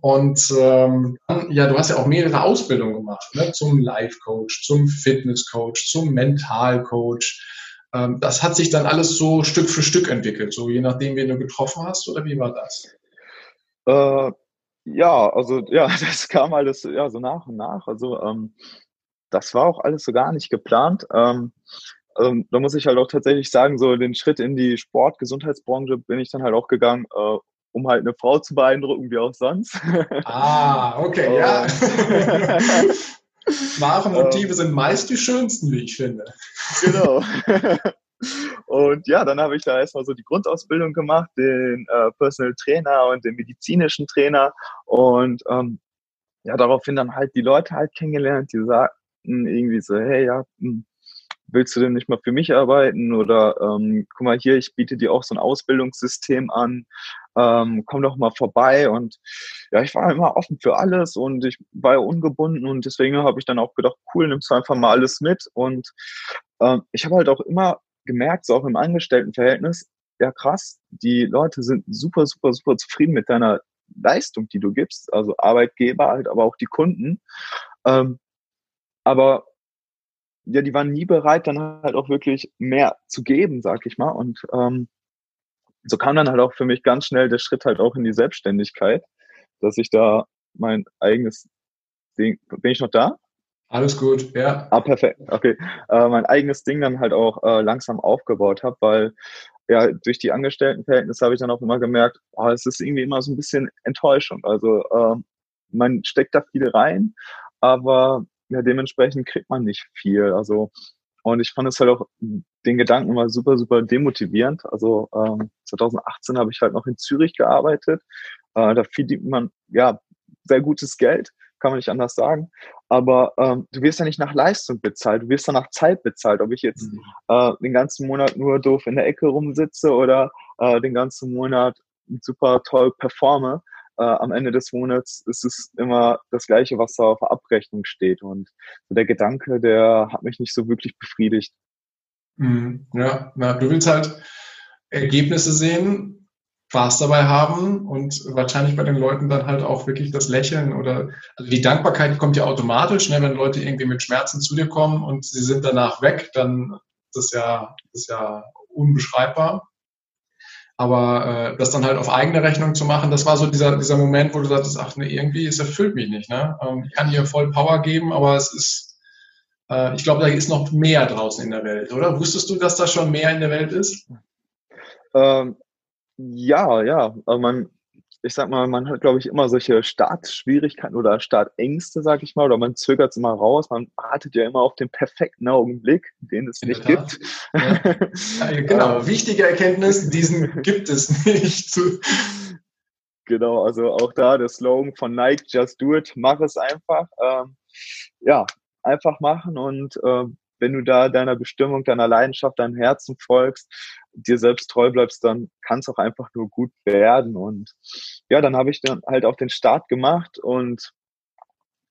Und ähm, ja, du hast ja auch mehrere Ausbildungen gemacht, ne? zum Life-Coach, zum Fitness-Coach, zum Mental-Coach. Ähm, das hat sich dann alles so Stück für Stück entwickelt, so je nachdem, wen du getroffen hast, oder wie war das? Äh, ja, also ja, das kam alles ja so nach und nach. Also ähm, das war auch alles so gar nicht geplant. Ähm, ähm, da muss ich halt auch tatsächlich sagen, so den Schritt in die Sport-Gesundheitsbranche bin ich dann halt auch gegangen, äh, um halt eine Frau zu beeindrucken, wie auch sonst. Ah, okay, ja. Wahre Motive sind meist die schönsten, wie ich finde. Genau. Und ja, dann habe ich da erstmal so die Grundausbildung gemacht, den äh, Personal Trainer und den medizinischen Trainer. Und ähm, ja, daraufhin dann halt die Leute halt kennengelernt, die sagten irgendwie so, hey, ja, hm, willst du denn nicht mal für mich arbeiten? Oder ähm, guck mal hier, ich biete dir auch so ein Ausbildungssystem an, ähm, komm doch mal vorbei. Und ja, ich war immer offen für alles und ich war ungebunden und deswegen habe ich dann auch gedacht, cool, nimmst du einfach mal alles mit. Und ähm, ich habe halt auch immer gemerkt, so auch im Angestelltenverhältnis, ja krass, die Leute sind super, super, super zufrieden mit deiner Leistung, die du gibst, also Arbeitgeber halt, aber auch die Kunden. Ähm, aber ja, die waren nie bereit, dann halt auch wirklich mehr zu geben, sag ich mal. Und ähm, so kam dann halt auch für mich ganz schnell der Schritt halt auch in die Selbstständigkeit, dass ich da mein eigenes Ding, bin ich noch da? Alles gut, ja. Ah, perfekt, okay. Äh, mein eigenes Ding dann halt auch äh, langsam aufgebaut habe, weil ja, durch die Angestelltenverhältnisse habe ich dann auch immer gemerkt, oh, es ist irgendwie immer so ein bisschen Enttäuschung. Also äh, man steckt da viel rein, aber ja, dementsprechend kriegt man nicht viel. Also, und ich fand es halt auch den Gedanken immer super, super demotivierend. Also ähm, 2018 habe ich halt noch in Zürich gearbeitet. Äh, da verdient man ja sehr gutes Geld, kann man nicht anders sagen. Aber ähm, du wirst ja nicht nach Leistung bezahlt, du wirst ja nach Zeit bezahlt. Ob ich jetzt mhm. äh, den ganzen Monat nur doof in der Ecke rumsitze oder äh, den ganzen Monat super toll performe äh, am Ende des Monats ist es immer das Gleiche, was da auf der Abrechnung steht. Und der Gedanke, der hat mich nicht so wirklich befriedigt. Mhm. Ja, na, du willst halt Ergebnisse sehen, Spaß dabei haben und wahrscheinlich bei den Leuten dann halt auch wirklich das Lächeln oder also die Dankbarkeit kommt ja automatisch, ne, wenn Leute irgendwie mit Schmerzen zu dir kommen und sie sind danach weg, dann ist das ja, ist ja unbeschreibbar. Aber äh, das dann halt auf eigene Rechnung zu machen, das war so dieser, dieser Moment, wo du sagtest, ach nee, irgendwie, es erfüllt mich nicht. Ne? Ähm, ich kann hier voll Power geben, aber es ist, äh, ich glaube, da ist noch mehr draußen in der Welt, oder? Wusstest du, dass da schon mehr in der Welt ist? Ähm, ja, ja. Also man, ich sag mal, man hat, glaube ich, immer solche Startschwierigkeiten oder Startängste, sag ich mal, oder man zögert es immer raus. Man wartet ja immer auf den perfekten Augenblick, den es nicht gibt. Ja. genau, wichtige Erkenntnis, diesen gibt es nicht. Genau, also auch da der Slogan von Nike, just do it, mach es einfach. Ähm, ja, einfach machen und äh, wenn du da deiner Bestimmung, deiner Leidenschaft, deinem Herzen folgst, dir selbst treu bleibst, dann kann es auch einfach nur gut werden. Und ja, dann habe ich dann halt auch den Start gemacht und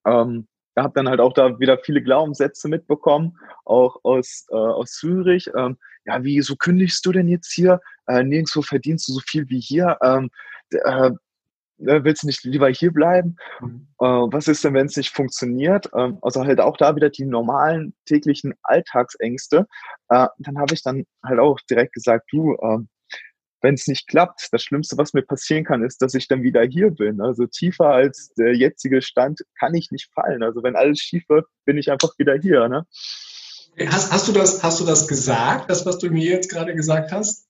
ähm, habe dann halt auch da wieder viele Glaubenssätze mitbekommen, auch aus, äh, aus Zürich. Ähm, ja, wie, so kündigst du denn jetzt hier? Äh, nirgendwo verdienst du so viel wie hier. Ähm, äh, Ne, willst du nicht lieber hier bleiben? Mhm. Äh, was ist denn, wenn es nicht funktioniert? Ähm, also halt auch da wieder die normalen täglichen Alltagsängste. Äh, dann habe ich dann halt auch direkt gesagt, du, äh, wenn es nicht klappt, das Schlimmste, was mir passieren kann, ist, dass ich dann wieder hier bin. Also tiefer als der jetzige Stand kann ich nicht fallen. Also wenn alles schief wird, bin ich einfach wieder hier. Ne? Hast, hast, du das, hast du das gesagt, das, was du mir jetzt gerade gesagt hast?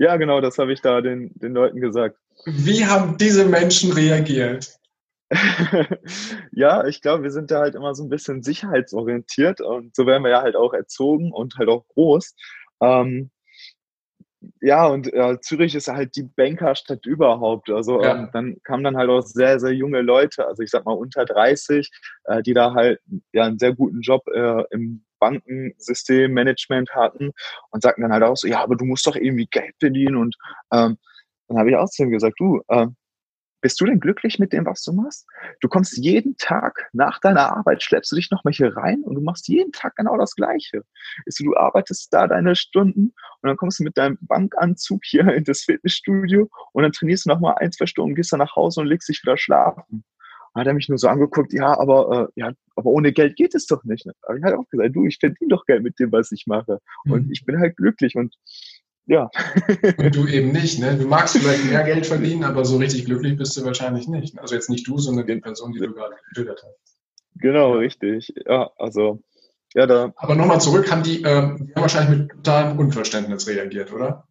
Ja, genau, das habe ich da den, den Leuten gesagt. Wie haben diese Menschen reagiert? ja, ich glaube, wir sind da halt immer so ein bisschen sicherheitsorientiert und so werden wir ja halt auch erzogen und halt auch groß. Ähm, ja, und äh, Zürich ist halt die Bankerstadt überhaupt. Also ja. ähm, dann kamen dann halt auch sehr, sehr junge Leute, also ich sag mal unter 30, äh, die da halt ja einen sehr guten Job äh, im Bankensystem, Management hatten und sagten dann halt auch so, ja, aber du musst doch irgendwie Geld verdienen und ähm, dann habe ich auch zu ihm gesagt, du, äh, bist du denn glücklich mit dem, was du machst? Du kommst jeden Tag nach deiner Arbeit, schleppst du dich nochmal hier rein und du machst jeden Tag genau das Gleiche. Du, du arbeitest da deine Stunden und dann kommst du mit deinem Bankanzug hier in das Fitnessstudio und dann trainierst du nochmal ein, zwei Stunden, gehst dann nach Hause und legst dich wieder schlafen. Und hat er mich nur so angeguckt, ja, aber, äh, ja, aber ohne Geld geht es doch nicht. Aber ich habe auch gesagt, du, ich verdiene doch Geld mit dem, was ich mache. Und mhm. ich bin halt glücklich und ja. Und du eben nicht, ne? Du magst vielleicht mehr Geld verdienen, aber so richtig glücklich bist du wahrscheinlich nicht. Also jetzt nicht du, sondern die Person, die du gerade getötet hast. Genau, richtig. Ja, also, ja, da. Aber nochmal zurück, haben die, ähm, die haben wahrscheinlich mit totalem Unverständnis reagiert, oder?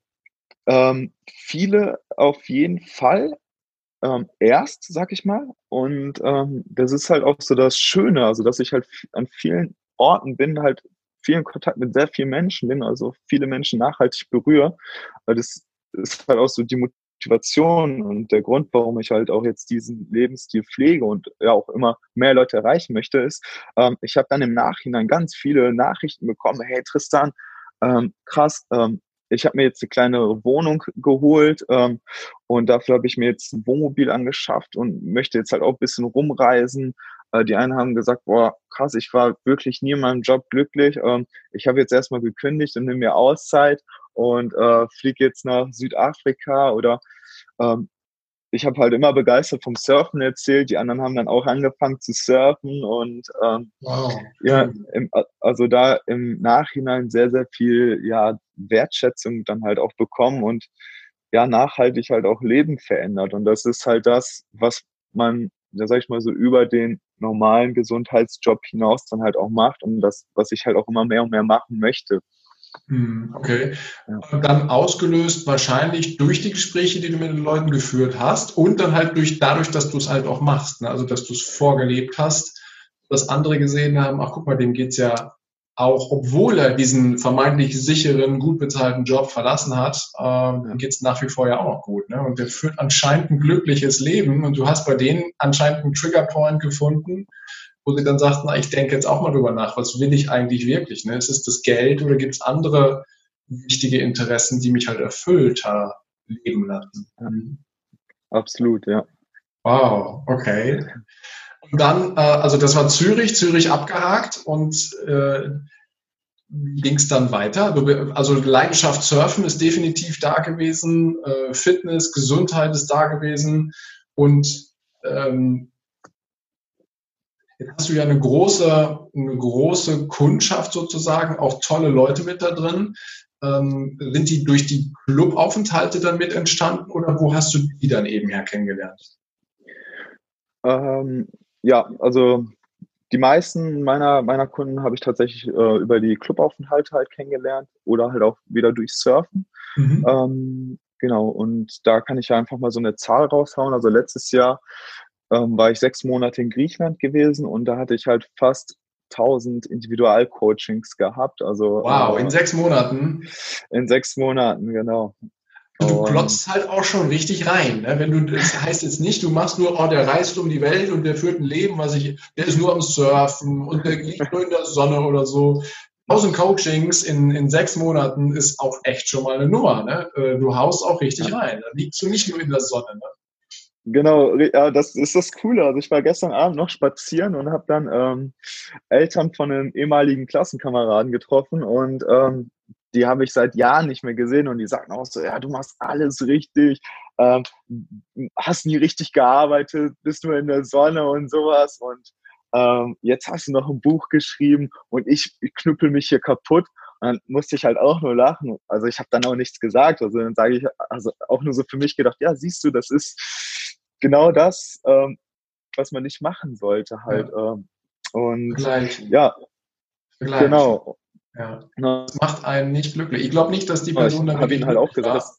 Ähm, viele auf jeden Fall. Ähm, erst, sag ich mal. Und ähm, das ist halt auch so das Schöne, also dass ich halt an vielen Orten bin, halt vielen Kontakt mit sehr vielen Menschen bin, also viele Menschen nachhaltig berühre. Das ist halt auch so die Motivation und der Grund, warum ich halt auch jetzt diesen Lebensstil pflege und ja auch immer mehr Leute erreichen möchte, ist, ähm, ich habe dann im Nachhinein ganz viele Nachrichten bekommen, hey Tristan, ähm, krass, ähm, ich habe mir jetzt eine kleine Wohnung geholt ähm, und dafür habe ich mir jetzt ein Wohnmobil angeschafft und möchte jetzt halt auch ein bisschen rumreisen äh, die einen haben gesagt, boah, krass, ich war wirklich nie in meinem Job glücklich. Ähm, ich habe jetzt erstmal gekündigt und nehme mir Auszeit und äh, fliege jetzt nach Südafrika oder ähm, ich habe halt immer begeistert vom Surfen erzählt. Die anderen haben dann auch angefangen zu surfen und ähm, wow. ja, im, also da im Nachhinein sehr, sehr viel ja, Wertschätzung dann halt auch bekommen und ja, nachhaltig halt auch Leben verändert. Und das ist halt das, was man, ja, sag ich mal so, über den normalen Gesundheitsjob hinaus dann halt auch macht und das, was ich halt auch immer mehr und mehr machen möchte. Hm, okay. Ja. Dann ausgelöst wahrscheinlich durch die Gespräche, die du mit den Leuten geführt hast und dann halt durch dadurch, dass du es halt auch machst, ne? also dass du es vorgelebt hast, dass andere gesehen haben, ach guck mal, dem geht's ja auch obwohl er diesen vermeintlich sicheren, gut bezahlten Job verlassen hat, ähm, geht es nach wie vor ja auch noch gut. Ne? Und der führt anscheinend ein glückliches Leben und du hast bei denen anscheinend einen Triggerpoint gefunden, wo sie dann sagt, na, ich denke jetzt auch mal drüber nach, was will ich eigentlich wirklich? Ne? Ist es das Geld oder gibt es andere wichtige Interessen, die mich halt erfüllter leben lassen? Absolut, ja. Wow, okay. Und dann, äh, also das war Zürich, Zürich abgehakt und äh, wie ging es dann weiter? Also Leidenschaft Surfen ist definitiv da gewesen, äh, Fitness, Gesundheit ist da gewesen und ähm, jetzt hast du ja eine große, eine große Kundschaft sozusagen, auch tolle Leute mit da drin. Ähm, sind die durch die Clubaufenthalte dann mit entstanden oder wo hast du die dann eben her kennengelernt? Ähm, ja, also die meisten meiner, meiner Kunden habe ich tatsächlich äh, über die Clubaufenthalte halt kennengelernt oder halt auch wieder durch Surfen. Mhm. Ähm, genau, und da kann ich ja einfach mal so eine Zahl raushauen. Also letztes Jahr ähm, war ich sechs Monate in Griechenland gewesen und da hatte ich halt fast 1000 Individualcoachings gehabt. Also, wow, äh, in sechs Monaten? In sechs Monaten, genau. Du klotzt halt auch schon richtig rein. Ne? Wenn du, das heißt jetzt nicht, du machst nur, oh, der reist um die Welt und der führt ein Leben, was ich, der ist nur am Surfen und der liegt nur in der Sonne oder so. 1000 Coachings in, in sechs Monaten ist auch echt schon mal eine Nummer. Ne? Äh, du haust auch richtig rein. Da liegst du nicht nur in der Sonne. Ne? Genau, ja, das ist das Coole. Also ich war gestern Abend noch spazieren und habe dann ähm, Eltern von einem ehemaligen Klassenkameraden getroffen und ähm, die habe ich seit Jahren nicht mehr gesehen und die sagen auch so, ja, du machst alles richtig, ähm, hast nie richtig gearbeitet, bist nur in der Sonne und sowas und ähm, jetzt hast du noch ein Buch geschrieben und ich, knüppel mich hier kaputt. Und dann musste ich halt auch nur lachen. Also ich habe dann auch nichts gesagt. Also dann sage ich, also auch nur so für mich gedacht, ja, siehst du, das ist genau das, ähm, was man nicht machen sollte halt. Ja. Ähm, und Gleich. ja, Gleich. genau. Ja. Das macht einen nicht glücklich. Ich glaube nicht, dass die Person dann. Ich habe ihn halt auch gesagt. War,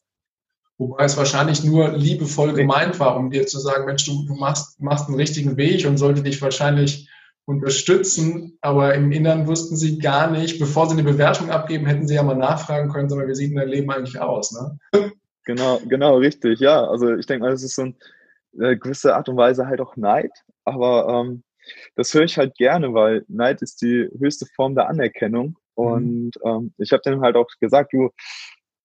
wobei es wahrscheinlich nur liebevoll gemeint war, um dir zu sagen, Mensch, du, du machst, machst einen richtigen Weg und sollte dich wahrscheinlich unterstützen, aber im Inneren wussten sie gar nicht, bevor sie eine Bewertung abgeben, hätten sie ja mal nachfragen können, sondern wie sieht denn dein Leben eigentlich aus? Ne? Genau, genau, richtig, ja. Also ich denke mal, das ist so eine gewisse Art und Weise halt auch Neid, aber ähm, das höre ich halt gerne, weil Neid ist die höchste Form der Anerkennung Mhm. Und ähm, ich habe dann halt auch gesagt, du,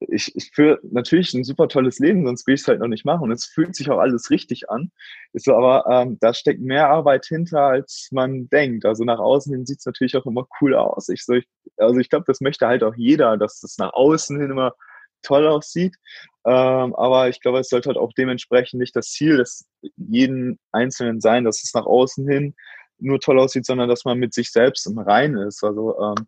ich, ich führe natürlich ein super tolles Leben, sonst will ich es halt noch nicht machen. Und es fühlt sich auch alles richtig an. Ist so, aber ähm, da steckt mehr Arbeit hinter, als man denkt. Also nach außen hin sieht es natürlich auch immer cool aus. Ich so, ich, also ich glaube, das möchte halt auch jeder, dass es nach außen hin immer toll aussieht. Ähm, aber ich glaube, es sollte halt auch dementsprechend nicht das Ziel des jeden Einzelnen sein, dass es nach außen hin nur toll aussieht, sondern dass man mit sich selbst im Reinen ist. Also ähm,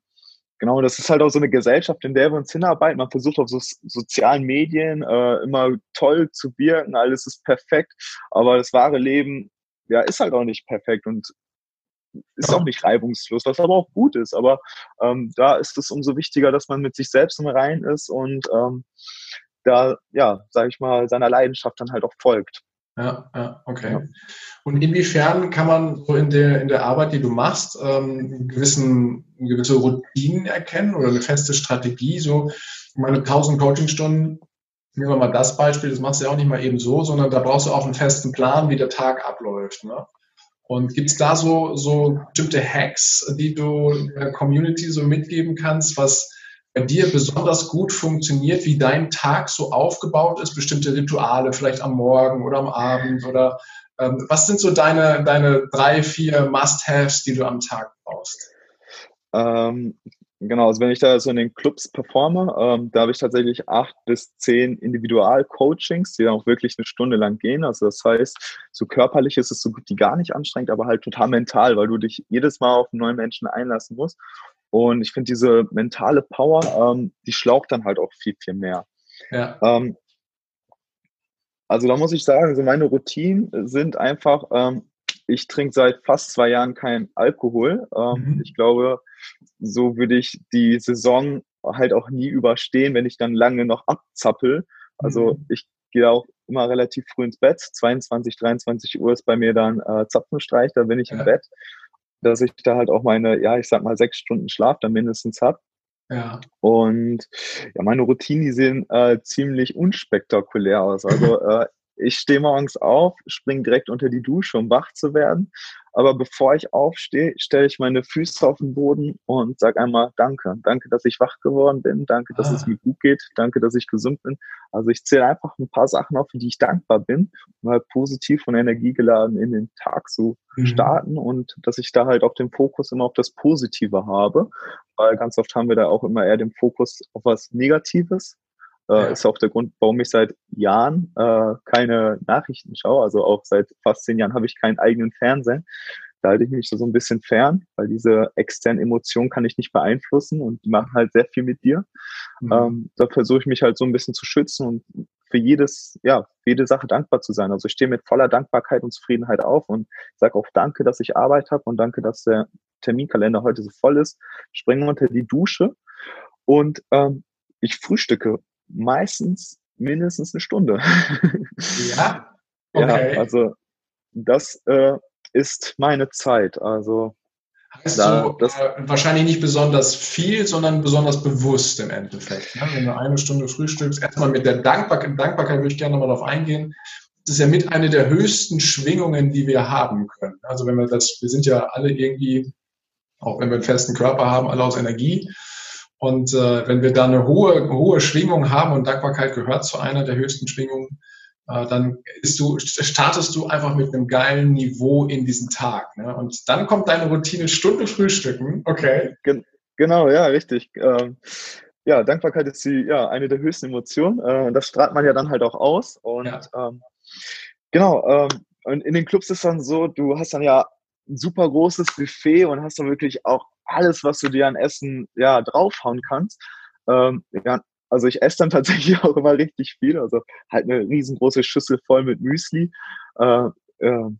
Genau, das ist halt auch so eine Gesellschaft, in der wir uns hinarbeiten. Man versucht auf so sozialen Medien äh, immer toll zu wirken, alles ist perfekt, aber das wahre Leben, ja, ist halt auch nicht perfekt und ist auch nicht reibungslos, was aber auch gut ist. Aber ähm, da ist es umso wichtiger, dass man mit sich selbst im Reinen ist und ähm, da, ja, sage ich mal, seiner Leidenschaft dann halt auch folgt. Ja, ja, okay. Ja. Und inwiefern kann man so in der, in der Arbeit, die du machst, ähm, gewissen, gewisse Routinen erkennen oder eine feste Strategie? So, meine 1000 Coachingstunden, nehmen wir mal das Beispiel, das machst du ja auch nicht mal eben so, sondern da brauchst du auch einen festen Plan, wie der Tag abläuft. Ne? Und gibt es da so, so bestimmte Hacks, die du der Community so mitgeben kannst, was bei dir besonders gut funktioniert, wie dein Tag so aufgebaut ist, bestimmte Rituale, vielleicht am Morgen oder am Abend oder ähm, was sind so deine, deine drei, vier Must-Haves, die du am Tag brauchst? Ähm, genau, also wenn ich da so in den Clubs performe, ähm, da habe ich tatsächlich acht bis zehn Individual-Coachings, die dann auch wirklich eine Stunde lang gehen. Also das heißt, so körperlich ist es so gut wie gar nicht anstrengend, aber halt total mental, weil du dich jedes Mal auf einen neuen Menschen einlassen musst. Und ich finde diese mentale Power, ähm, die schlaucht dann halt auch viel, viel mehr. Ja. Ähm, also da muss ich sagen, so meine Routinen sind einfach, ähm, ich trinke seit fast zwei Jahren kein Alkohol. Ähm, mhm. Ich glaube, so würde ich die Saison halt auch nie überstehen, wenn ich dann lange noch abzappel. Also mhm. ich gehe auch immer relativ früh ins Bett. 22, 23 Uhr ist bei mir dann äh, Zapfenstreich, da bin ich ja. im Bett dass ich da halt auch meine, ja, ich sag mal, sechs Stunden Schlaf dann mindestens habe. Ja. Und ja, meine Routinen, die sehen äh, ziemlich unspektakulär aus. Also äh, ich stehe morgens auf, springe direkt unter die Dusche, um wach zu werden. Aber bevor ich aufstehe, stelle ich meine Füße auf den Boden und sage einmal Danke. Danke, dass ich wach geworden bin. Danke, dass ah. es mir gut geht. Danke, dass ich gesund bin. Also ich zähle einfach ein paar Sachen auf, für die ich dankbar bin, um halt positiv und energiegeladen in den Tag zu mhm. starten und dass ich da halt auch den Fokus immer auf das Positive habe. Weil ganz oft haben wir da auch immer eher den Fokus auf was Negatives ja. Ist auch der Grund, warum ich seit Jahren äh, keine Nachrichten schaue. Also auch seit fast zehn Jahren habe ich keinen eigenen Fernseher. Da halte ich mich so ein bisschen fern, weil diese externen Emotionen kann ich nicht beeinflussen und die machen halt sehr viel mit dir. Mhm. Ähm, da versuche ich mich halt so ein bisschen zu schützen und für jedes, ja, für jede Sache dankbar zu sein. Also ich stehe mit voller Dankbarkeit und Zufriedenheit auf und sage auch Danke, dass ich Arbeit habe und danke, dass der Terminkalender heute so voll ist. Springe unter die Dusche und ähm, ich frühstücke meistens mindestens eine Stunde. Ja, okay. Ja, also das äh, ist meine Zeit. Also heißt da, du, das, äh, wahrscheinlich nicht besonders viel, sondern besonders bewusst im Endeffekt. Ne? Wenn du eine Stunde frühstückst, erstmal mit der Dankbarkeit, Dankbarkeit würde ich gerne nochmal darauf eingehen. Das ist ja mit einer der höchsten Schwingungen, die wir haben können. Also wenn wir das, wir sind ja alle irgendwie, auch wenn wir einen festen Körper haben, alle aus Energie. Und äh, wenn wir da eine hohe, hohe Schwingung haben und Dankbarkeit gehört zu einer der höchsten Schwingungen, äh, dann du, startest du einfach mit einem geilen Niveau in diesen Tag. Ne? Und dann kommt deine Routine Stunde Frühstücken. Okay. Gen genau, ja, richtig. Ähm, ja, Dankbarkeit ist die, ja, eine der höchsten Emotionen. Äh, das strahlt man ja dann halt auch aus. Und ja. ähm, genau, ähm, und in den Clubs ist dann so, du hast dann ja ein super großes Buffet und hast dann wirklich auch alles, was du dir an Essen ja draufhauen kannst. Ähm, ja, also ich esse dann tatsächlich auch immer richtig viel. Also halt eine riesengroße Schüssel voll mit Müsli. Äh, äh,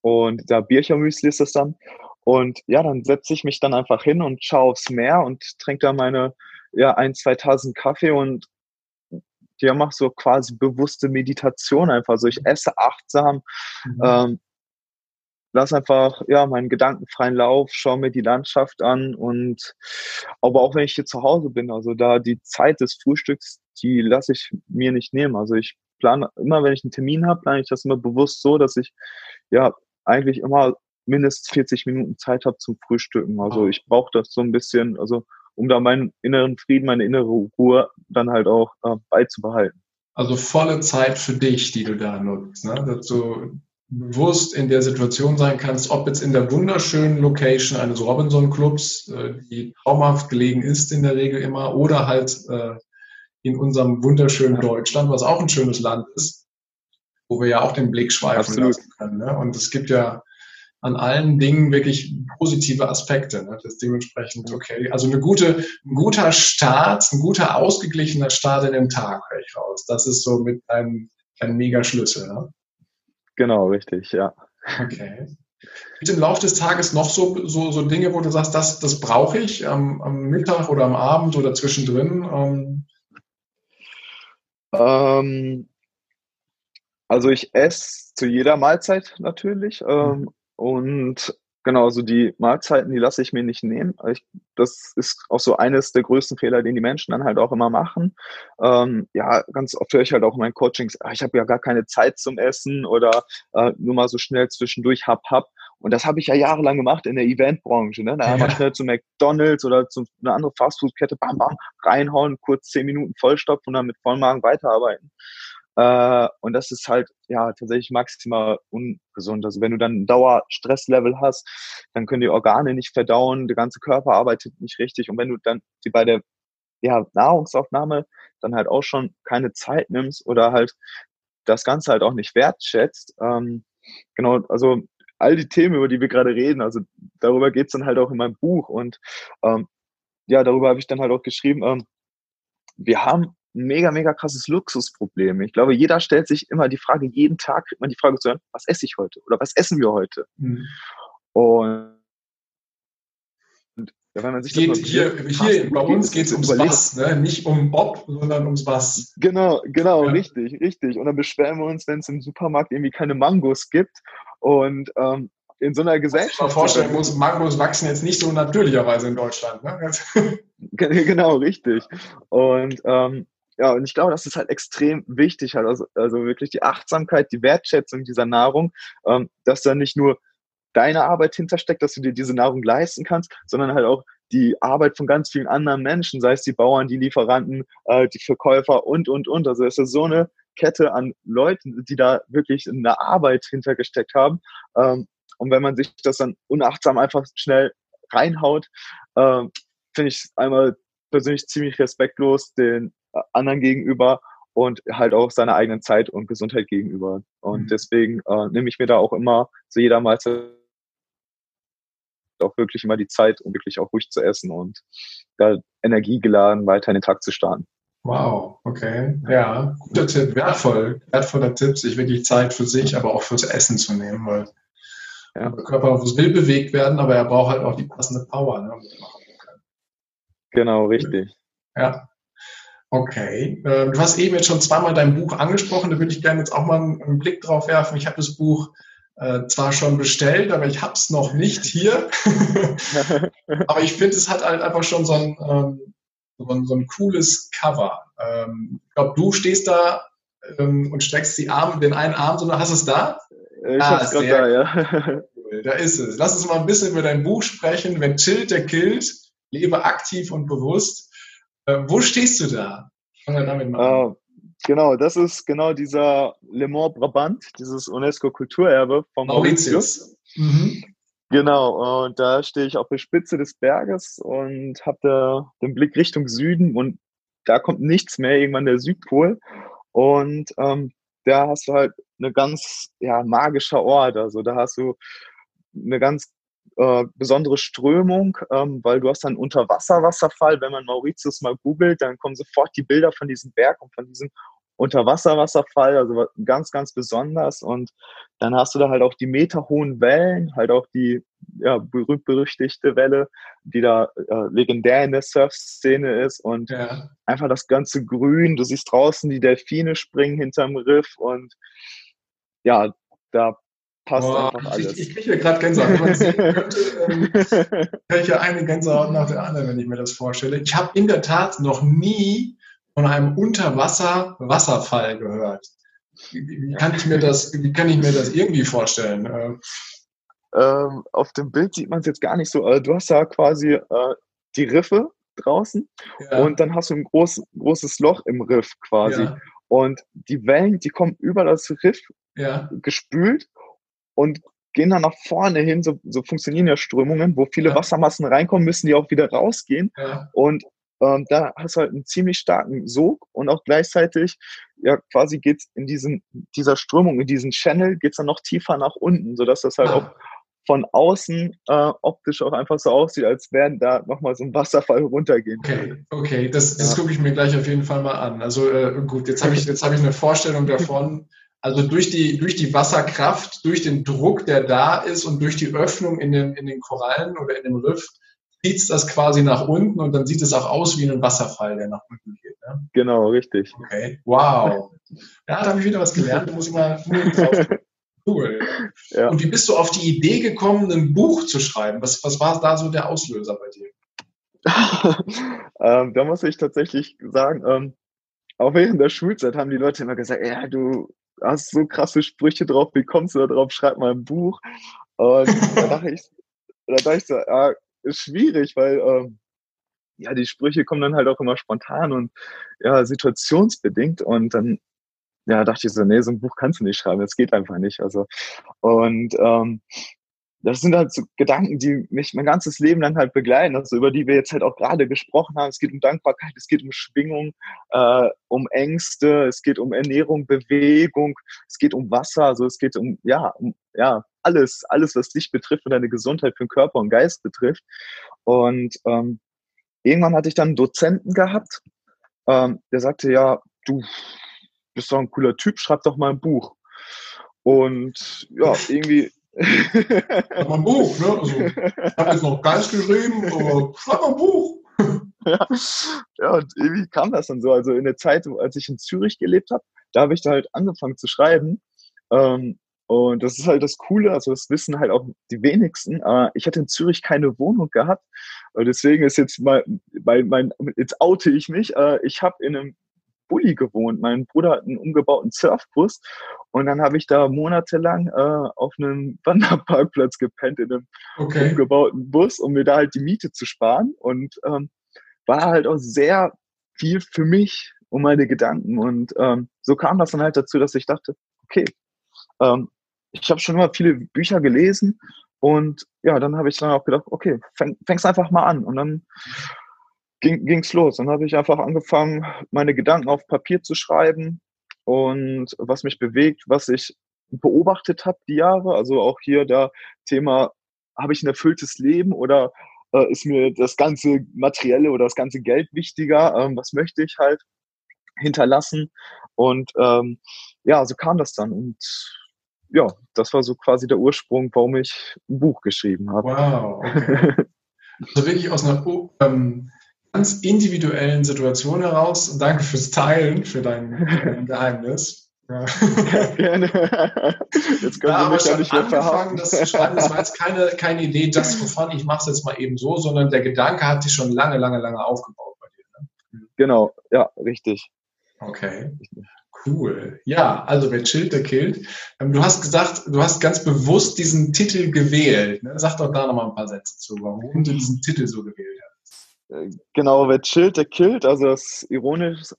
und da Birchermüsli ist das dann. Und ja, dann setze ich mich dann einfach hin und schaue aufs Meer und trinke da meine ja, ein, zwei Tassen Kaffee und ja, mache so quasi bewusste Meditation einfach. Also ich esse achtsam, mhm. ähm, lass einfach ja meinen gedankenfreien Lauf, schaue mir die Landschaft an und aber auch wenn ich hier zu Hause bin, also da die Zeit des Frühstücks, die lasse ich mir nicht nehmen. Also ich plane immer, wenn ich einen Termin habe, plane ich das immer bewusst so, dass ich ja eigentlich immer mindestens 40 Minuten Zeit habe zum Frühstücken. Also ich brauche das so ein bisschen, also um da meinen inneren Frieden, meine innere Ruhe dann halt auch äh, beizubehalten. Also volle Zeit für dich, die du da nutzt, ne? dass du bewusst in der Situation sein kannst, ob jetzt in der wunderschönen Location eines Robinson-Clubs, äh, die traumhaft gelegen ist in der Regel immer, oder halt äh, in unserem wunderschönen Deutschland, was auch ein schönes Land ist, wo wir ja auch den Blick schweifen Absolut. lassen können. Ne? Und es gibt ja an allen Dingen wirklich positive Aspekte. Ne? Das ist dementsprechend okay. Also eine gute, ein guter Start, ein guter ausgeglichener Start in den Tag, höre ich raus. Das ist so mit einem, ein Mega-Schlüssel. Ne? Genau, richtig, ja. Okay. Gibt im Laufe des Tages noch so, so, so Dinge, wo du sagst, das, das brauche ich am, am Mittag oder am Abend oder zwischendrin? Ähm, ähm, also ich esse zu jeder Mahlzeit natürlich. Ähm, mhm. Und genau, also die Mahlzeiten, die lasse ich mir nicht nehmen. Ich, das ist auch so eines der größten Fehler, den die Menschen dann halt auch immer machen. Ähm, ja, ganz oft höre ich halt auch in meinen Coachings, ah, ich habe ja gar keine Zeit zum Essen oder äh, nur mal so schnell zwischendurch hab, hab. Und das habe ich ja jahrelang gemacht in der Eventbranche. Ne? Da ja. einmal schnell zu McDonalds oder zu einer anderen Fastfood-Kette, bam, bam, reinhauen, kurz zehn Minuten vollstopfen und dann mit vollem Magen weiterarbeiten. Äh, und das ist halt ja tatsächlich maximal ungesund. Also wenn du dann Dauerstresslevel hast, dann können die Organe nicht verdauen, der ganze Körper arbeitet nicht richtig. Und wenn du dann die bei der ja, Nahrungsaufnahme dann halt auch schon keine Zeit nimmst oder halt das Ganze halt auch nicht wertschätzt, ähm, genau, also all die Themen, über die wir gerade reden, also darüber geht's dann halt auch in meinem Buch und ähm, ja, darüber habe ich dann halt auch geschrieben, ähm, wir haben mega, mega krasses Luxusproblem. Ich glaube, jeder stellt sich immer die Frage, jeden Tag kriegt man die Frage zu hören, was esse ich heute? Oder was essen wir heute? Mhm. Und ja, wenn man sich geht, hier, hier bei uns geht es ums überlegt. Was, ne? nicht um ob, sondern ums Was. Genau, genau, ja. richtig, richtig. Und dann beschweren wir uns, wenn es im Supermarkt irgendwie keine Mangos gibt. Und ähm, in so einer Gesellschaft. Ich mir vorstellen muss, Mangos wachsen jetzt nicht so natürlicherweise in Deutschland. Ne? genau, richtig. Und ähm, ja, und ich glaube, das ist halt extrem wichtig, halt, also, also wirklich die Achtsamkeit, die Wertschätzung dieser Nahrung, ähm, dass da nicht nur deine Arbeit hintersteckt, dass du dir diese Nahrung leisten kannst, sondern halt auch die Arbeit von ganz vielen anderen Menschen, sei es die Bauern, die Lieferanten, äh, die Verkäufer und, und, und. Also es ist so eine Kette an Leuten, die da wirklich eine Arbeit hintergesteckt haben. Ähm, und wenn man sich das dann unachtsam einfach schnell reinhaut, äh, finde ich einmal persönlich ziemlich respektlos den anderen gegenüber und halt auch seiner eigenen Zeit und Gesundheit gegenüber. Und mhm. deswegen äh, nehme ich mir da auch immer zu jeder Mahlzeit auch wirklich immer die Zeit, um wirklich auch ruhig zu essen und da energiegeladen weiter in den Tag zu starten. Wow, okay. Ja, guter Tipp, wertvoll, wertvoller Tipp, sich wirklich Zeit für sich, aber auch fürs Essen zu nehmen, weil ja. der Körper will bewegt werden, aber er braucht halt auch die passende Power. Ne, genau, richtig. Ja. Okay. Ähm, du hast eben jetzt schon zweimal dein Buch angesprochen, da würde ich gerne jetzt auch mal einen Blick drauf werfen. Ich habe das Buch äh, zwar schon bestellt, aber ich habe es noch nicht hier. aber ich finde, es hat halt einfach schon so ein, ähm, so ein, so ein cooles Cover. Ähm, ich glaube, du stehst da und streckst die Arme, den einen Arm, sondern hast es da? Ich ah, hab's gerade da, ja. Cool. Da ist es. Lass uns mal ein bisschen über dein Buch sprechen. Wenn chillt, der killt. Lebe aktiv und bewusst. Äh, wo stehst du da? Fangen wir damit mal an. Uh, genau, das ist genau dieser Le Mans Brabant, dieses UNESCO-Kulturerbe von Mauritius. Mhm. Genau, und da stehe ich auf der Spitze des Berges und habe da den Blick Richtung Süden und da kommt nichts mehr, irgendwann der Südpol. Und ähm, da hast du halt eine ganz ja, magischer Ort. Also da hast du eine ganz äh, besondere Strömung, ähm, weil du hast einen Unterwasserwasserfall. Wenn man Mauritius mal googelt, dann kommen sofort die Bilder von diesem Berg und von diesem Unterwasserwasserfall, also ganz, ganz besonders. Und dann hast du da halt auch die meterhohen Wellen, halt auch die ja, berühmt-berüchtigte Welle, die da äh, legendär in der Surf-Szene ist. Und ja. einfach das ganze Grün, du siehst draußen die Delfine springen hinterm Riff und ja, da passt Boah, einfach alles. Ich, ich kriege gerade Gänsehaut. Wenn man könnte, ähm, ich ja eine Gänsehaut nach der anderen, wenn ich mir das vorstelle. Ich habe in der Tat noch nie von einem Unterwasser-Wasserfall gehört. Wie, kann ich mir das, wie kann ich mir das irgendwie vorstellen? Äh, ähm, auf dem Bild sieht man es jetzt gar nicht so. Du hast ja quasi äh, die Riffe draußen ja. und dann hast du ein groß, großes Loch im Riff quasi. Ja. Und die Wellen, die kommen über das Riff ja. gespült und gehen dann nach vorne hin, so, so funktionieren ja Strömungen, wo viele Wassermassen reinkommen, müssen die auch wieder rausgehen. Und ähm, da hast du halt einen ziemlich starken Sog und auch gleichzeitig, ja, quasi geht's in diesen, dieser Strömung, in diesen Channel, geht's dann noch tiefer nach unten, sodass das halt ah. auch von außen äh, optisch auch einfach so aussieht, als wären da nochmal so ein Wasserfall runtergehen. Okay, okay, das, das ja. gucke ich mir gleich auf jeden Fall mal an. Also äh, gut, jetzt habe ich, jetzt hab ich eine Vorstellung davon. Also durch die, durch die Wasserkraft, durch den Druck, der da ist und durch die Öffnung in den, in den Korallen oder in dem Riff, zieht das quasi nach unten und dann sieht es auch aus wie ein Wasserfall, der nach unten geht. Ne? Genau, richtig. Okay, wow. Ja, da habe ich wieder was gelernt, da muss ich mal drauf Cool. Ja. Und wie bist du auf die Idee gekommen, ein Buch zu schreiben? Was, was war da so der Auslöser bei dir? ähm, da muss ich tatsächlich sagen, ähm, auch während der Schulzeit haben die Leute immer gesagt, ja, du hast so krasse Sprüche drauf, wie kommst du da drauf, schreib mal ein Buch. Und da dachte ich, da dachte ich so, ja, ist schwierig, weil ähm, ja, die Sprüche kommen dann halt auch immer spontan und ja, situationsbedingt und dann ja, dachte ich so, nee, so ein Buch kannst du nicht schreiben, das geht einfach nicht. Also, und ähm, das sind halt so Gedanken, die mich mein ganzes Leben lang halt begleiten, also über die wir jetzt halt auch gerade gesprochen haben. Es geht um Dankbarkeit, es geht um Schwingung, äh, um Ängste, es geht um Ernährung, Bewegung, es geht um Wasser, also es geht um, ja, um, ja, alles, alles, was dich betrifft und deine Gesundheit für den Körper und Geist betrifft. Und ähm, irgendwann hatte ich dann einen Dozenten gehabt, ähm, der sagte, ja, du, bist doch ein cooler Typ, schreib doch mal ein Buch. Und ja, irgendwie. Schreib mal ein Buch, ne? Also, ich habe jetzt noch Geist geschrieben, aber schreib mal ein Buch. ja. ja, und irgendwie kam das dann so. Also in der Zeit, als ich in Zürich gelebt habe, da habe ich da halt angefangen zu schreiben. Ähm, und das ist halt das Coole, also das wissen halt auch die wenigsten. Äh, ich hatte in Zürich keine Wohnung gehabt. Deswegen ist jetzt mal, mein, mein, jetzt oute ich mich. Äh, ich habe in einem Bulli gewohnt. Mein Bruder hat einen umgebauten Surfbus und dann habe ich da monatelang äh, auf einem Wanderparkplatz gepennt in einem okay. umgebauten Bus, um mir da halt die Miete zu sparen und ähm, war halt auch sehr viel für mich und meine Gedanken und ähm, so kam das dann halt dazu, dass ich dachte, okay, ähm, ich habe schon immer viele Bücher gelesen und ja, dann habe ich dann auch gedacht, okay, fäng, fängst einfach mal an und dann ging es los. Dann habe ich einfach angefangen, meine Gedanken auf Papier zu schreiben und was mich bewegt, was ich beobachtet habe die Jahre. Also auch hier der Thema, habe ich ein erfülltes Leben oder äh, ist mir das ganze Materielle oder das ganze Geld wichtiger? Ähm, was möchte ich halt hinterlassen? Und ähm, ja, so kam das dann. Und ja, das war so quasi der Ursprung, warum ich ein Buch geschrieben habe. Wow. Okay. Also wirklich aus einer ähm, ganz individuellen Situation heraus. Und danke fürs Teilen, für dein, dein Geheimnis. Ja. Gerne. Jetzt können ja, aber schon nicht mehr angefangen, das zu schreiben. Das war jetzt keine, keine Idee, just for fun, ich mache es jetzt mal eben so, sondern der Gedanke hat sich schon lange, lange, lange aufgebaut bei dir. Ne? Genau, ja, richtig. Okay. Cool. Ja, also wer chillt, der killt. Ähm, du hast gesagt, du hast ganz bewusst diesen Titel gewählt. Ne? Sag doch da nochmal ein paar Sätze zu, warum du diesen Titel so gewählt. Äh, genau, wer chillt, der killt. Also das ironisch,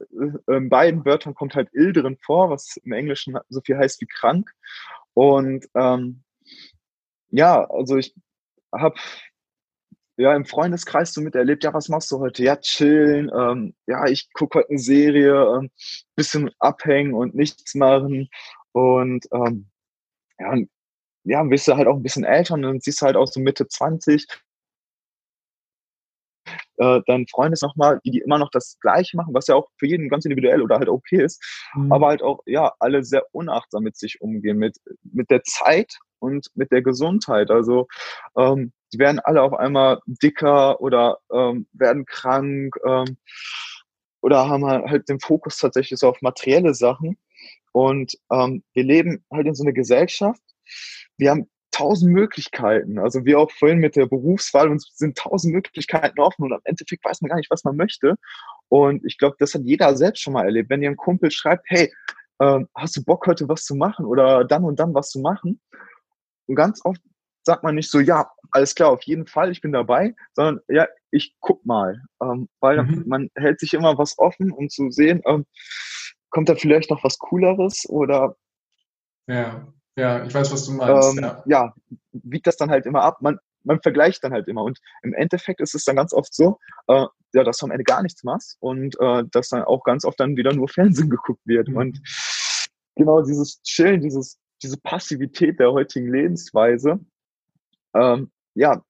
äh, in beiden Wörtern kommt halt ill drin vor, was im Englischen so viel heißt wie krank. Und ähm, ja, also ich habe ja im Freundeskreis so miterlebt, ja, was machst du heute? Ja, chillen, ähm, ja, ich gucke heute eine Serie, ähm, bisschen abhängen und nichts machen. Und ähm, ja, ja, bist du halt auch ein bisschen älter und dann siehst du halt auch so Mitte 20, äh, deinen Freundes nochmal, die, die immer noch das Gleiche machen, was ja auch für jeden ganz individuell oder halt okay ist, mhm. aber halt auch, ja, alle sehr unachtsam mit sich umgehen, mit, mit der Zeit und mit der Gesundheit. Also, ähm, die werden alle auf einmal dicker oder ähm, werden krank ähm, oder haben halt den Fokus tatsächlich so auf materielle Sachen. Und ähm, wir leben halt in so einer Gesellschaft. Wir haben tausend Möglichkeiten. Also wie auch vorhin mit der Berufswahl, uns sind tausend Möglichkeiten offen und am Endeffekt weiß man gar nicht, was man möchte. Und ich glaube, das hat jeder selbst schon mal erlebt. Wenn ihr ein Kumpel schreibt, hey, äh, hast du Bock heute was zu machen oder dann und dann was zu machen? Und ganz oft sagt man nicht so, ja, alles klar, auf jeden Fall, ich bin dabei, sondern ja, ich guck mal, ähm, weil mhm. man hält sich immer was offen, um zu sehen, ähm, kommt da vielleicht noch was Cooleres oder ja, ja, ich weiß, was du meinst. Ähm, ja. ja, wiegt das dann halt immer ab. Man, man vergleicht dann halt immer. Und im Endeffekt ist es dann ganz oft so, äh, ja, dass du am Ende gar nichts machst und äh, dass dann auch ganz oft dann wieder nur Fernsehen geguckt wird. Mhm. Und genau dieses Chillen, dieses, diese Passivität der heutigen Lebensweise, ähm, ja,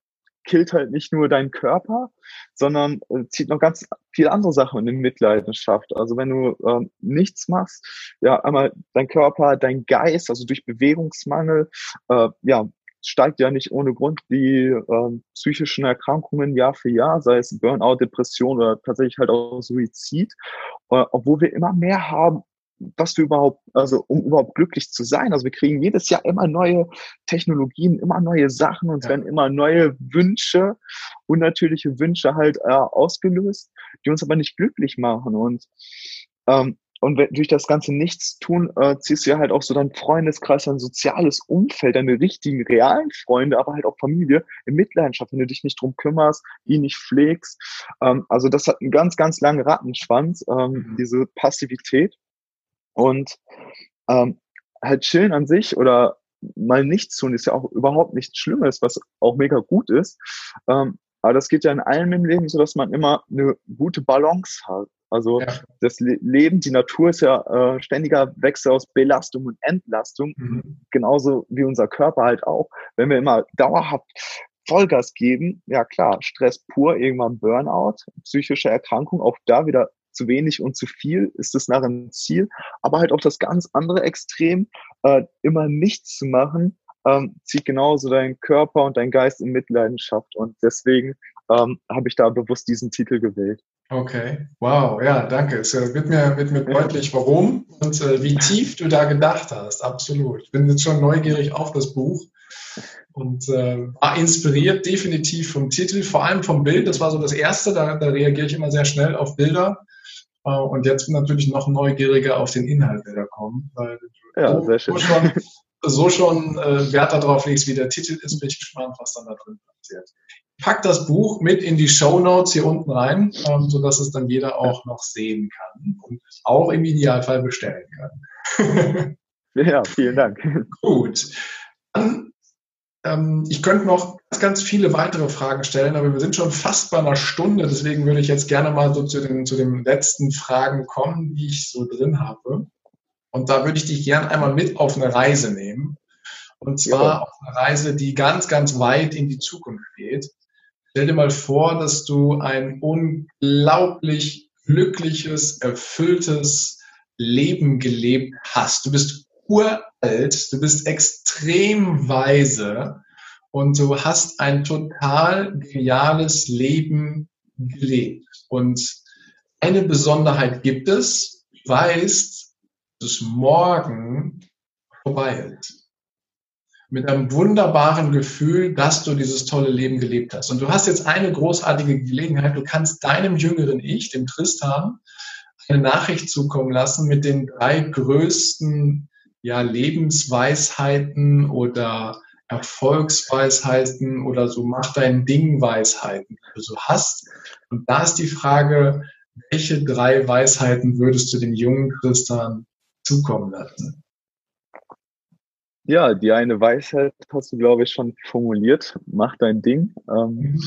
killt halt nicht nur deinen Körper, sondern äh, zieht noch ganz viele andere Sachen in Mitleidenschaft. Also wenn du ähm, nichts machst, ja, einmal dein Körper, dein Geist, also durch Bewegungsmangel, äh, ja, steigt ja nicht ohne Grund die äh, psychischen Erkrankungen Jahr für Jahr, sei es Burnout, Depression oder tatsächlich halt auch Suizid, äh, obwohl wir immer mehr haben, was du überhaupt, also um überhaupt glücklich zu sein. Also wir kriegen jedes Jahr immer neue Technologien, immer neue Sachen und es ja. werden immer neue Wünsche, unnatürliche Wünsche halt äh, ausgelöst, die uns aber nicht glücklich machen. Und ähm, und durch das ganze Nichtstun äh, ziehst du ja halt auch so dein Freundeskreis, dein soziales Umfeld, deine richtigen, realen Freunde, aber halt auch Familie in Mitleidenschaft, wenn du dich nicht drum kümmerst, die nicht pflegst. Ähm, also das hat einen ganz, ganz langen Rattenschwanz, ähm, mhm. diese Passivität. Und ähm, halt chillen an sich oder mal nichts tun ist ja auch überhaupt nichts Schlimmes, was auch mega gut ist. Ähm, aber das geht ja in allem im Leben so, dass man immer eine gute Balance hat. Also ja. das Leben, die Natur ist ja äh, ständiger Wechsel aus Belastung und Entlastung, mhm. genauso wie unser Körper halt auch. Wenn wir immer dauerhaft Vollgas geben, ja klar, Stress pur, irgendwann Burnout, psychische Erkrankung, auch da wieder zu wenig und zu viel ist es nach einem Ziel, aber halt auch das ganz andere Extrem, äh, immer nichts zu machen, ähm, zieht genauso deinen Körper und deinen Geist in Mitleidenschaft und deswegen ähm, habe ich da bewusst diesen Titel gewählt. Okay, wow, ja, danke. Es äh, wird mir, wird mir deutlich, warum und äh, wie tief du da gedacht hast. Absolut. Ich bin jetzt schon neugierig auf das Buch und äh, war inspiriert definitiv vom Titel, vor allem vom Bild. Das war so das Erste, da, da reagiere ich immer sehr schnell auf Bilder. Und jetzt bin ich natürlich noch neugieriger auf den Inhalt, der da kommt. Weil ja, so, sehr schön. Schon, so schon äh, Wert darauf legst, wie der Titel ist, bin ich gespannt, was dann da drin passiert pack das Buch mit in die Show Notes hier unten rein, ähm, so dass es dann jeder auch noch sehen kann und auch im Idealfall bestellen kann. ja, vielen Dank. Gut. Dann, ich könnte noch ganz, ganz viele weitere Fragen stellen, aber wir sind schon fast bei einer Stunde, deswegen würde ich jetzt gerne mal so zu den, zu den letzten Fragen kommen, die ich so drin habe. Und da würde ich dich gerne einmal mit auf eine Reise nehmen. Und zwar auf eine Reise, die ganz, ganz weit in die Zukunft geht. Stell dir mal vor, dass du ein unglaublich glückliches, erfülltes Leben gelebt hast. Du bist uralt, du bist extrem weise und du hast ein total geniales Leben gelebt. Und eine Besonderheit gibt es, du weißt, dass morgen vorbei ist mit einem wunderbaren Gefühl, dass du dieses tolle Leben gelebt hast. Und du hast jetzt eine großartige Gelegenheit. Du kannst deinem jüngeren Ich, dem Tristan, eine Nachricht zukommen lassen mit den drei größten ja, Lebensweisheiten oder Erfolgsweisheiten oder so mach dein Ding Weisheiten, die du so hast. Und da ist die Frage, welche drei Weisheiten würdest du dem jungen Tristan zukommen lassen? Ja, die eine Weisheit hast du, glaube ich, schon formuliert. Mach dein Ding. Ähm, mhm.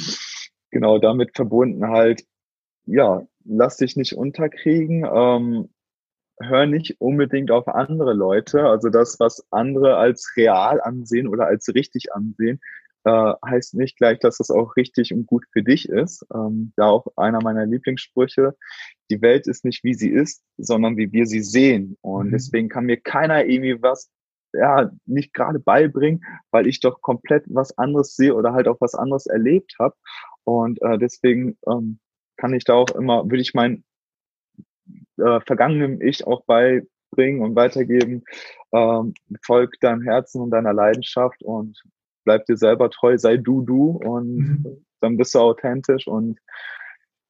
Genau, damit verbunden halt, ja, lass dich nicht unterkriegen. Ähm, hör nicht unbedingt auf andere Leute. Also das, was andere als real ansehen oder als richtig ansehen, äh, heißt nicht gleich, dass das auch richtig und gut für dich ist. Ähm, da auch einer meiner Lieblingssprüche. Die Welt ist nicht, wie sie ist, sondern wie wir sie sehen. Und mhm. deswegen kann mir keiner irgendwie was ja, nicht gerade beibringen, weil ich doch komplett was anderes sehe oder halt auch was anderes erlebt habe. Und äh, deswegen ähm, kann ich da auch immer, würde ich mein äh, vergangenem Ich auch beibringen und weitergeben, ähm, folg deinem Herzen und deiner Leidenschaft und bleib dir selber treu, sei du du und mhm. dann bist du authentisch und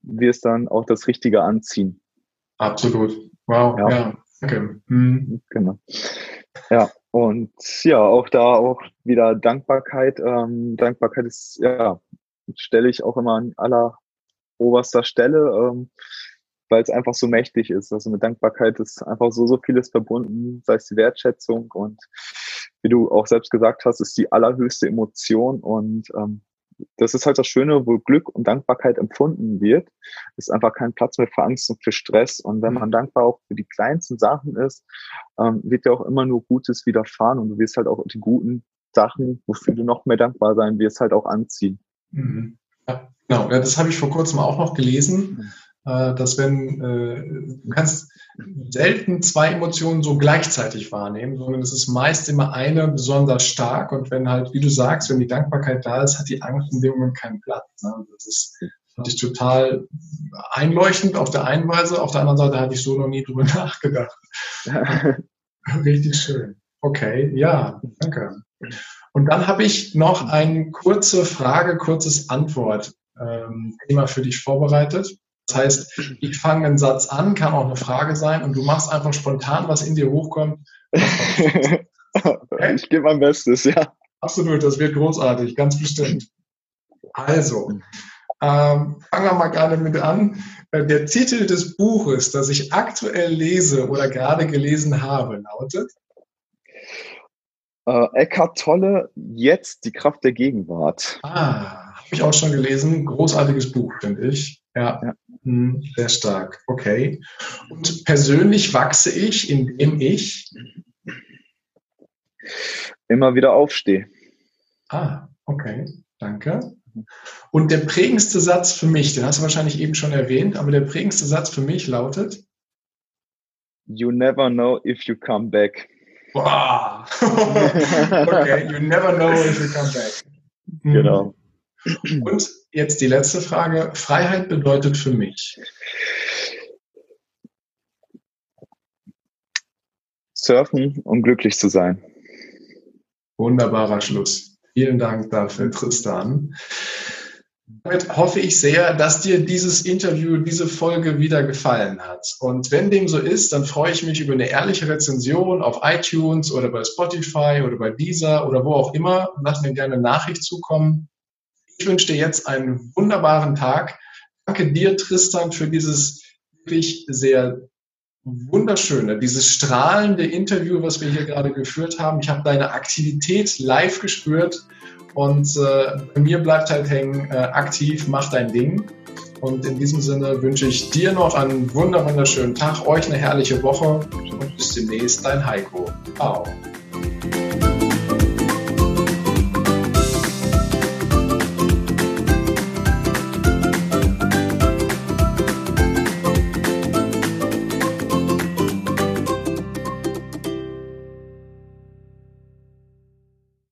wirst dann auch das Richtige anziehen. Absolut. Wow, ja. ja. Okay. Mhm. Genau. Ja, und ja, auch da auch wieder Dankbarkeit. Ähm, Dankbarkeit ist, ja, stelle ich auch immer an aller oberster Stelle, ähm, weil es einfach so mächtig ist. Also mit Dankbarkeit ist einfach so, so vieles verbunden, sei es die Wertschätzung und wie du auch selbst gesagt hast, ist die allerhöchste Emotion und ähm, das ist halt das Schöne, wo Glück und Dankbarkeit empfunden wird, ist einfach kein Platz mehr für Angst und für Stress. Und wenn man mhm. dankbar auch für die kleinsten Sachen ist, ähm, wird dir auch immer nur Gutes widerfahren und du wirst halt auch die guten Sachen, wofür du noch mehr dankbar sein wirst, halt auch anziehen. Mhm. Ja, genau, ja, das habe ich vor kurzem auch noch gelesen. Äh, dass wenn äh, du kannst selten zwei Emotionen so gleichzeitig wahrnehmen, sondern es ist meist immer eine besonders stark und wenn halt, wie du sagst, wenn die Dankbarkeit da ist, hat die Angst in dem Moment keinen Platz. Ne? Das ist fand ich total einleuchtend auf der einen Weise, auf der anderen Seite hatte ich so noch nie drüber nachgedacht. Richtig schön. Okay, ja, danke. Und dann habe ich noch eine kurze Frage, kurzes Antwort ähm, Thema für dich vorbereitet. Das heißt, ich fange einen Satz an, kann auch eine Frage sein und du machst einfach spontan, was in dir hochkommt. Okay? Ich gebe mein Bestes, ja. Absolut, das wird großartig, ganz bestimmt. Also, ähm, fangen wir mal gerade mit an. Äh, der Titel des Buches, das ich aktuell lese oder gerade gelesen habe, lautet? Äh, Eckhart Tolle, jetzt die Kraft der Gegenwart. Ah, habe ich auch schon gelesen. Großartiges Buch, finde ich. Ja, ja. Hm, sehr stark. Okay. Und persönlich wachse ich, indem ich immer wieder aufstehe. Ah, okay. Danke. Und der prägendste Satz für mich, den hast du wahrscheinlich eben schon erwähnt, aber der prägendste Satz für mich lautet: You never know if you come back. Wow. okay, you never know if you come back. Genau. Und jetzt die letzte Frage. Freiheit bedeutet für mich. Surfen, um glücklich zu sein. Wunderbarer Schluss. Vielen Dank dafür, Tristan. Damit hoffe ich sehr, dass dir dieses Interview, diese Folge wieder gefallen hat. Und wenn dem so ist, dann freue ich mich über eine ehrliche Rezension auf iTunes oder bei Spotify oder bei Deezer oder wo auch immer. Lass mir gerne eine Nachricht zukommen. Ich wünsche dir jetzt einen wunderbaren Tag. Danke dir, Tristan, für dieses wirklich sehr wunderschöne, dieses strahlende Interview, was wir hier gerade geführt haben. Ich habe deine Aktivität live gespürt und äh, bei mir bleibt halt hängen, äh, aktiv, mach dein Ding. Und in diesem Sinne wünsche ich dir noch einen wunderschönen Tag, euch eine herrliche Woche und bis demnächst, dein Heiko. Ciao.